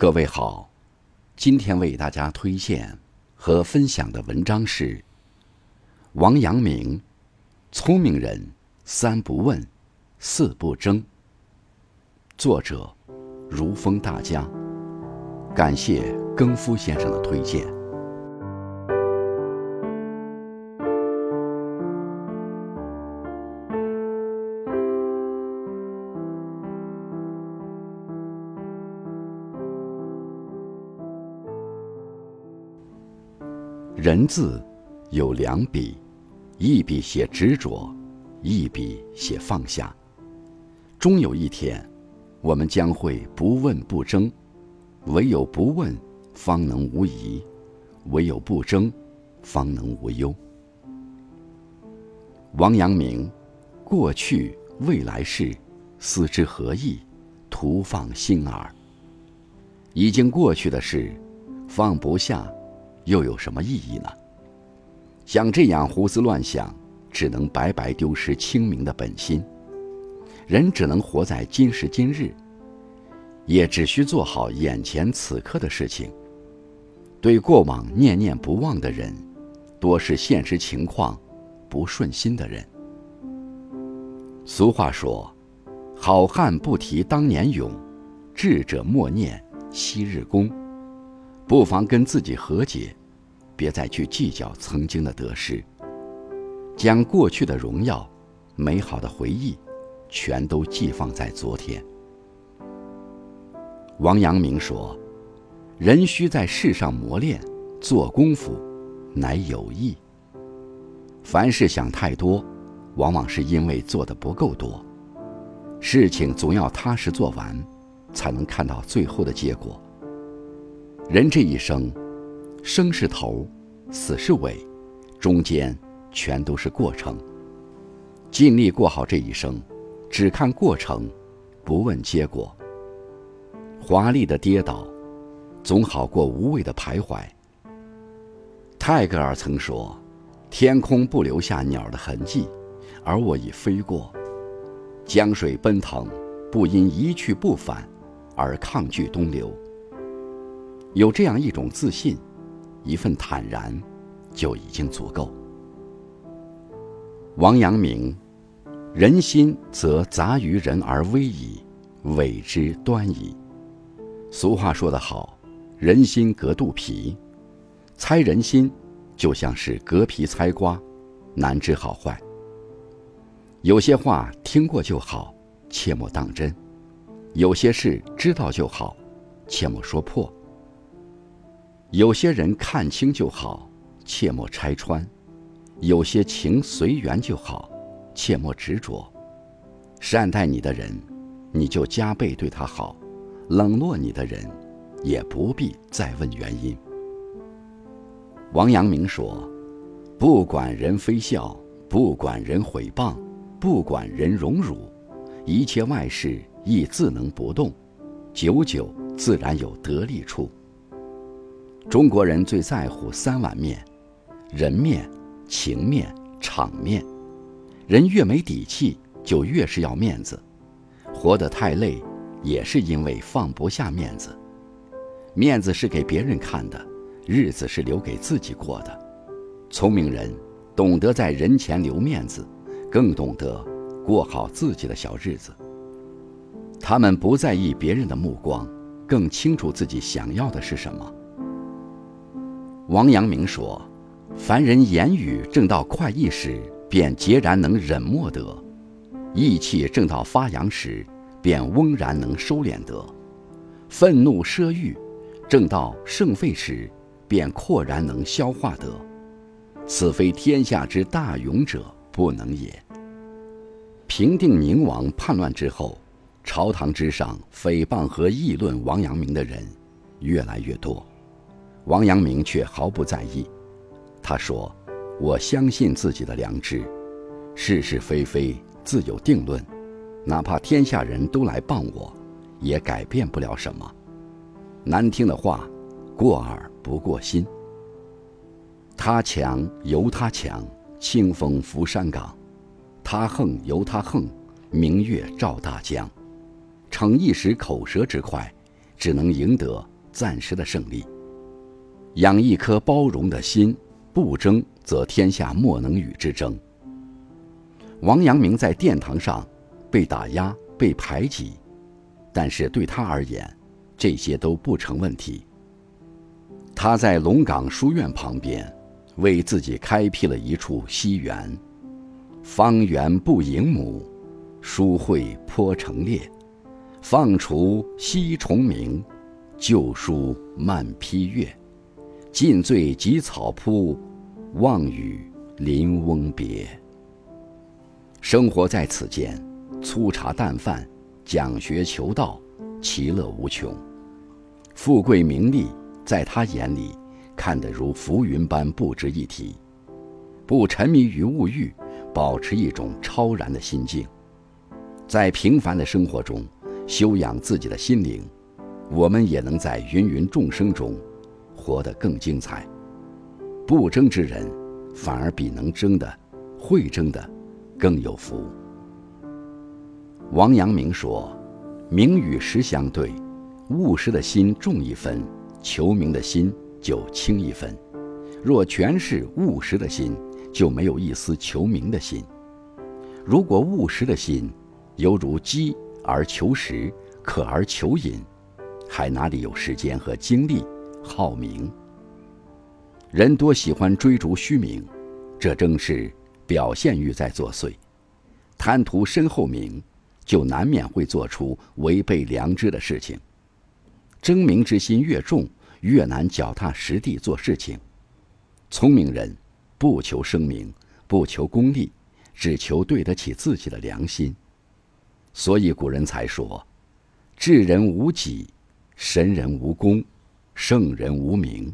各位好，今天为大家推荐和分享的文章是王阳明：聪明人三不问，四不争。作者如风大家，感谢更夫先生的推荐。人字有两笔，一笔写执着，一笔写放下。终有一天，我们将会不问不争，唯有不问，方能无疑；唯有不争，方能无忧。王阳明，过去未来事，思之何益？徒放心耳。已经过去的事，放不下。又有什么意义呢？像这样胡思乱想，只能白白丢失清明的本心。人只能活在今时今日，也只需做好眼前此刻的事情。对过往念念不忘的人，多是现实情况不顺心的人。俗话说：“好汉不提当年勇，智者莫念昔日功。”不妨跟自己和解。别再去计较曾经的得失，将过去的荣耀、美好的回忆，全都寄放在昨天。王阳明说：“人需在世上磨练，做功夫，乃有益。凡事想太多，往往是因为做的不够多。事情总要踏实做完，才能看到最后的结果。人这一生。”生是头，死是尾，中间全都是过程。尽力过好这一生，只看过程，不问结果。华丽的跌倒，总好过无谓的徘徊。泰戈尔曾说：“天空不留下鸟的痕迹，而我已飞过；江水奔腾，不因一去不返，而抗拒东流。”有这样一种自信。一份坦然，就已经足够。王阳明，人心则杂于人而微矣，伪之端矣。俗话说得好，人心隔肚皮，猜人心就像是隔皮猜瓜，难知好坏。有些话听过就好，切莫当真；有些事知道就好，切莫说破。有些人看清就好，切莫拆穿；有些情随缘就好，切莫执着。善待你的人，你就加倍对他好；冷落你的人，也不必再问原因。王阳明说：“不管人非笑，不管人毁谤，不管人荣辱，一切外事亦自能不动，久久自然有得力处。”中国人最在乎三碗面：人面、情面、场面。人越没底气，就越是要面子。活得太累，也是因为放不下面子。面子是给别人看的，日子是留给自己过的。聪明人懂得在人前留面子，更懂得过好自己的小日子。他们不在意别人的目光，更清楚自己想要的是什么。王阳明说：“凡人言语正到快意时，便截然能忍默得；意气正到发扬时，便翁然能收敛得；愤怒奢欲正到盛沸时，便阔然能消化得。此非天下之大勇者不能也。”平定宁王叛乱之后，朝堂之上诽谤和议论王阳明的人越来越多。王阳明却毫不在意，他说：“我相信自己的良知，是是非非自有定论，哪怕天下人都来谤我，也改变不了什么。难听的话，过耳不过心。他强由他强，清风拂山岗；他横由他横，明月照大江。逞一时口舌之快，只能赢得暂时的胜利。养一颗包容的心，不争则天下莫能与之争。王阳明在殿堂上被打压、被排挤，但是对他而言，这些都不成问题。他在龙岗书院旁边，为自己开辟了一处西园，方圆不盈亩，书会颇成列，放除西虫鸣，旧书漫批阅。尽醉及草铺，望雨临翁别。生活在此间，粗茶淡饭，讲学求道，其乐无穷。富贵名利，在他眼里，看得如浮云般不值一提。不沉迷于物欲，保持一种超然的心境，在平凡的生活中修养自己的心灵，我们也能在芸芸众生中。活得更精彩。不争之人，反而比能争的、会争的更有福。王阳明说：“名与实相对，务实的心重一分，求名的心就轻一分。若全是务实的心，就没有一丝求名的心。如果务实的心犹如饥而求食，渴而求饮，还哪里有时间和精力？”好名，人多喜欢追逐虚名，这正是表现欲在作祟。贪图身后名，就难免会做出违背良知的事情。争名之心越重，越难脚踏实地做事情。聪明人不求声名，不求功利，只求对得起自己的良心。所以古人才说：“智人无己，神人无功。”圣人无名。